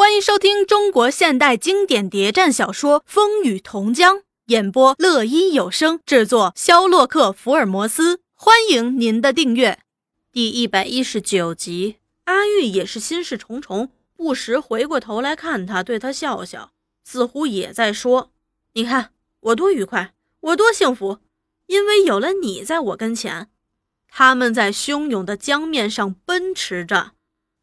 欢迎收听中国现代经典谍战小说《风雨同江》，演播乐音有声，制作肖洛克福尔摩斯。欢迎您的订阅。第一百一十九集，阿玉也是心事重重，不时回过头来看他，对他笑笑，似乎也在说：“你看我多愉快，我多幸福，因为有了你在我跟前。”他们在汹涌的江面上奔驰着，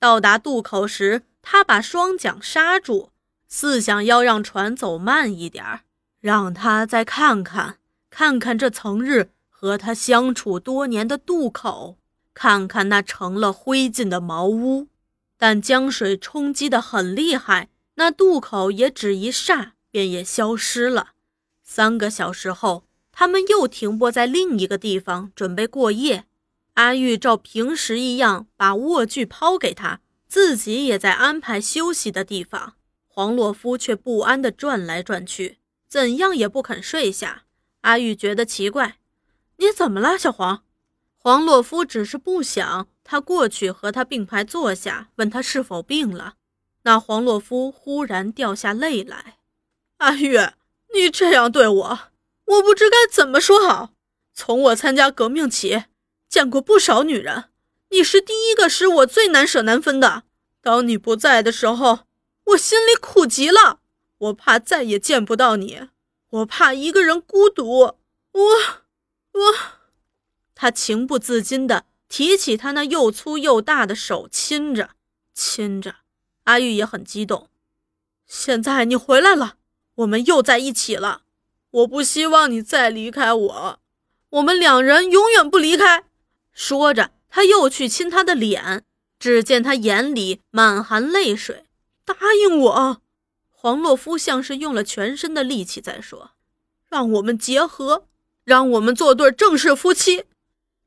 到达渡口时。他把双桨刹住，似想要让船走慢一点儿，让他再看看，看看这曾日和他相处多年的渡口，看看那成了灰烬的茅屋。但江水冲击得很厉害，那渡口也只一霎便也消失了。三个小时后，他们又停泊在另一个地方，准备过夜。阿玉照平时一样把卧具抛给他。自己也在安排休息的地方，黄洛夫却不安地转来转去，怎样也不肯睡下。阿玉觉得奇怪：“你怎么了，小黄？”黄洛夫只是不想他过去和他并排坐下，问他是否病了。那黄洛夫忽然掉下泪来：“阿玉，你这样对我，我不知该怎么说好。从我参加革命起，见过不少女人。”你是第一个使我最难舍难分的。当你不在的时候，我心里苦极了。我怕再也见不到你，我怕一个人孤独。我，我，他情不自禁地提起他那又粗又大的手，亲着，亲着。阿玉也很激动。现在你回来了，我们又在一起了。我不希望你再离开我，我们两人永远不离开。说着。他又去亲她的脸，只见他眼里满含泪水。答应我，黄洛夫像是用了全身的力气在说：“让我们结合，让我们做对正式夫妻。”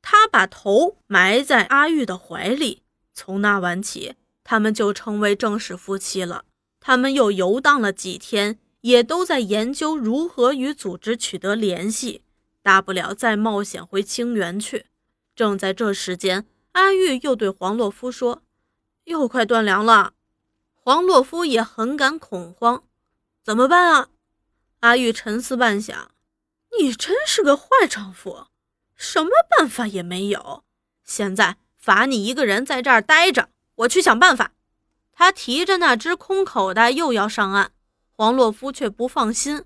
他把头埋在阿玉的怀里。从那晚起，他们就成为正式夫妻了。他们又游荡了几天，也都在研究如何与组织取得联系，大不了再冒险回清源去。正在这时间，阿玉又对黄洛夫说：“又快断粮了。”黄洛夫也很感恐慌，怎么办啊？阿玉沉思半晌：“你真是个坏丈夫，什么办法也没有。现在罚你一个人在这儿待着，我去想办法。”他提着那只空口袋又要上岸，黄洛夫却不放心：“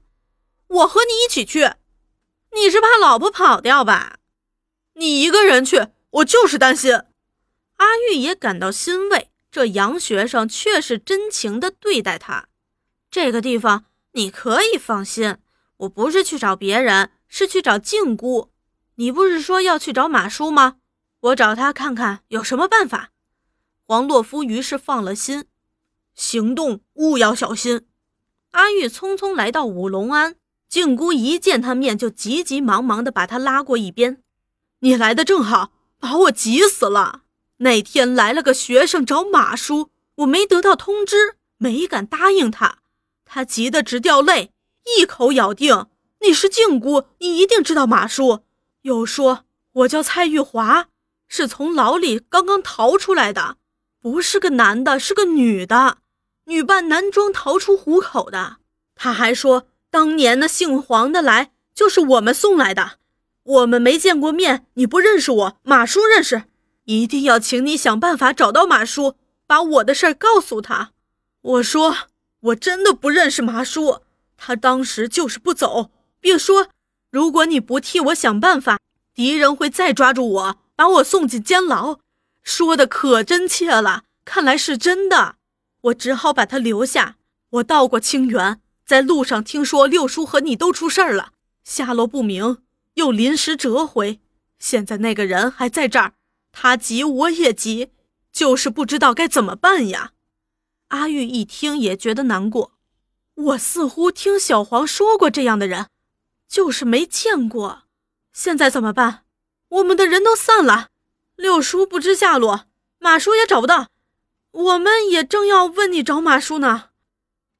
我和你一起去，你是怕老婆跑掉吧？”你一个人去，我就是担心。阿玉也感到欣慰，这杨学生确是真情的对待他。这个地方你可以放心，我不是去找别人，是去找静姑。你不是说要去找马叔吗？我找他看看有什么办法。黄洛夫于是放了心，行动务要小心。阿玉匆匆来到五龙庵，静姑一见他面就急急忙忙的把他拉过一边。你来的正好，把我急死了。那天来了个学生找马叔，我没得到通知，没敢答应他。他急得直掉泪，一口咬定你是静姑，你一定知道马叔。又说我叫蔡玉华，是从牢里刚刚逃出来的，不是个男的，是个女的，女扮男装逃出虎口的。他还说当年那姓黄的来就是我们送来的。我们没见过面，你不认识我，马叔认识，一定要请你想办法找到马叔，把我的事儿告诉他。我说我真的不认识马叔，他当时就是不走，并说如果你不替我想办法，敌人会再抓住我，把我送进监牢。说的可真切了，看来是真的。我只好把他留下。我到过清源，在路上听说六叔和你都出事儿了，下落不明。又临时折回，现在那个人还在这儿，他急我也急，就是不知道该怎么办呀。阿玉一听也觉得难过，我似乎听小黄说过这样的人，就是没见过。现在怎么办？我们的人都散了，六叔不知下落，马叔也找不到，我们也正要问你找马叔呢。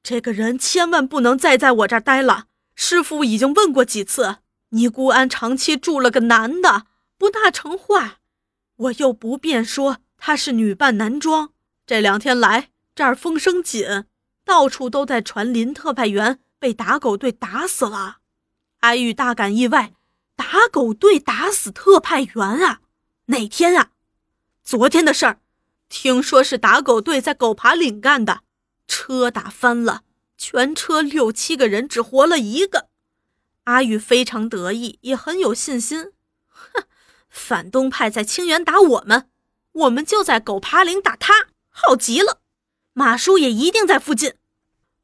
这个人千万不能再在我这儿待了，师傅已经问过几次。尼姑庵长期住了个男的，不大成话。我又不便说他是女扮男装。这两天来这儿风声紧，到处都在传林特派员被打狗队打死了。阿玉大感意外，打狗队打死特派员啊？哪天啊？昨天的事儿。听说是打狗队在狗爬岭干的，车打翻了，全车六七个人只活了一个。阿玉非常得意，也很有信心。哼，反动派在清源打我们，我们就在狗爬岭打他，好极了。马叔也一定在附近，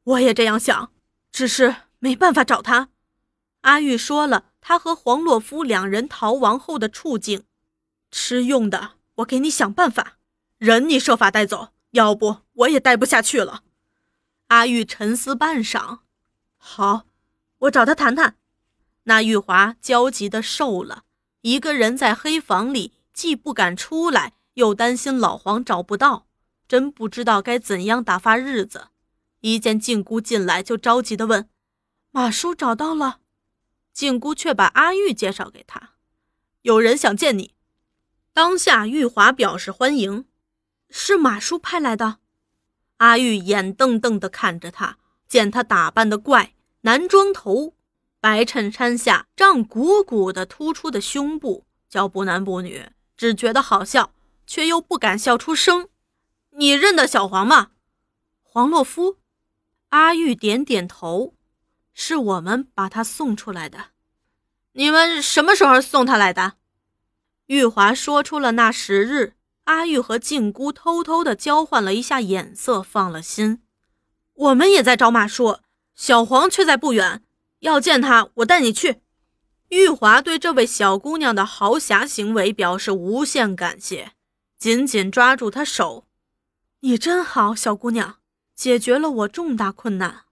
我也这样想，只是没办法找他。阿玉说了他和黄洛夫两人逃亡后的处境，吃用的我给你想办法。人你设法带走，要不我也待不下去了。阿玉沉思半晌，好，我找他谈谈。那玉华焦急的瘦了，一个人在黑房里，既不敢出来，又担心老黄找不到，真不知道该怎样打发日子。一见静姑进来，就着急的问：“马叔找到了？”静姑却把阿玉介绍给他：“有人想见你。”当下玉华表示欢迎。是马叔派来的。阿玉眼瞪瞪的看着他，见他打扮的怪，男装头，白衬衫下胀鼓鼓的突出的胸部，叫不男不女，只觉得好笑，却又不敢笑出声。你认得小黄吗？黄洛夫。阿玉点点头，是我们把他送出来的。你们什么时候送他来的？玉华说出了那时日。阿玉和静姑偷偷的交换了一下眼色，放了心。我们也在找马叔，小黄却在不远。要见他，我带你去。玉华对这位小姑娘的豪侠行为表示无限感谢，紧紧抓住她手：“你真好，小姑娘，解决了我重大困难。”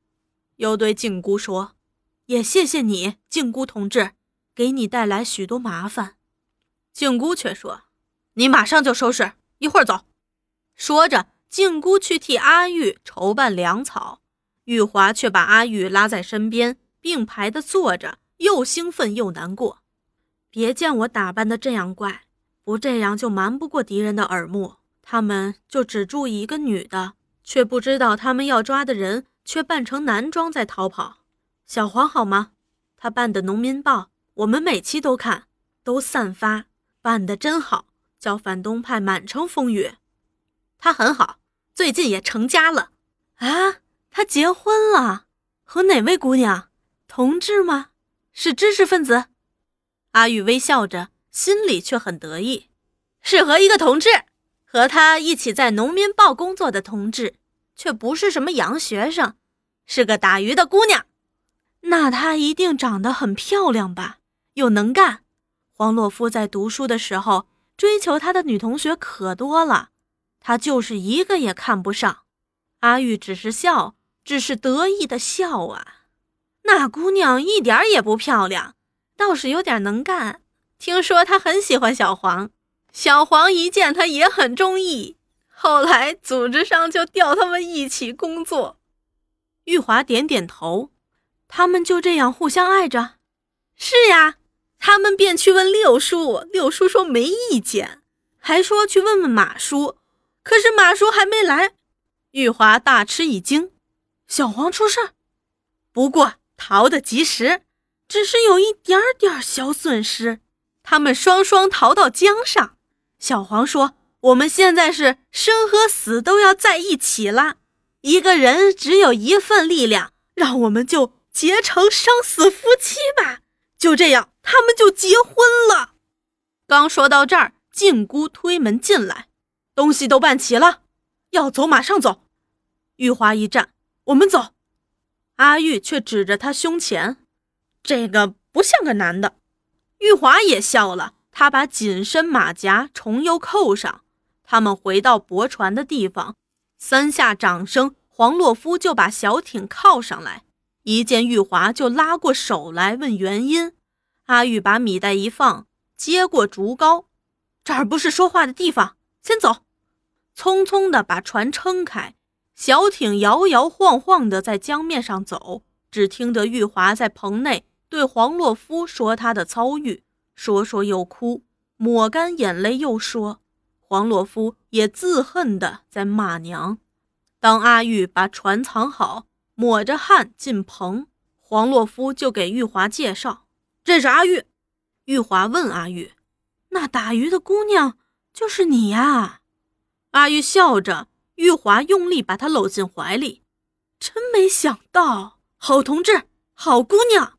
又对静姑说：“也谢谢你，静姑同志，给你带来许多麻烦。”静姑却说。你马上就收拾，一会儿走。说着，静姑去替阿玉筹办粮草，玉华却把阿玉拉在身边，并排的坐着，又兴奋又难过。别见我打扮的这样怪，不这样就瞒不过敌人的耳目。他们就只注意一个女的，却不知道他们要抓的人却扮成男装在逃跑。小黄好吗？他办的《农民报》，我们每期都看，都散发，办的真好。叫反动派满城风雨，他很好，最近也成家了啊！他结婚了，和哪位姑娘？同志吗？是知识分子？阿玉微笑着，心里却很得意，是和一个同志，和他一起在农民报工作的同志，却不是什么洋学生，是个打鱼的姑娘。那她一定长得很漂亮吧？又能干。黄洛夫在读书的时候。追求他的女同学可多了，他就是一个也看不上。阿玉只是笑，只是得意的笑啊。那姑娘一点也不漂亮，倒是有点能干。听说她很喜欢小黄，小黄一见她也很中意。后来组织上就调他们一起工作。玉华点点头，他们就这样互相爱着。是呀。他们便去问六叔，六叔说没意见，还说去问问马叔，可是马叔还没来。玉华大吃一惊，小黄出事，不过逃得及时，只是有一点点小损失。他们双双逃到江上。小黄说：“我们现在是生和死都要在一起了，一个人只有一份力量，让我们就结成生死夫妻吧。”就这样。他们就结婚了。刚说到这儿，静姑推门进来，东西都办齐了，要走马上走。玉华一站，我们走。阿玉却指着他胸前，这个不像个男的。玉华也笑了，他把紧身马甲重又扣上。他们回到泊船的地方，三下掌声，黄洛夫就把小艇靠上来。一见玉华，就拉过手来问原因。阿玉把米袋一放，接过竹篙，这儿不是说话的地方，先走。匆匆地把船撑开，小艇摇摇晃晃的在江面上走只听得玉华在棚内对黄洛夫说他的遭遇说说又哭抹干眼泪又说黄洛夫也自恨的在骂娘。当阿玉把船藏好抹着汗进棚黄洛夫就给玉华介绍这是阿玉。玉华问阿玉那打鱼的姑娘就是你呀？阿玉笑着玉华用力把他搂进怀里。真没想到好同志好姑娘。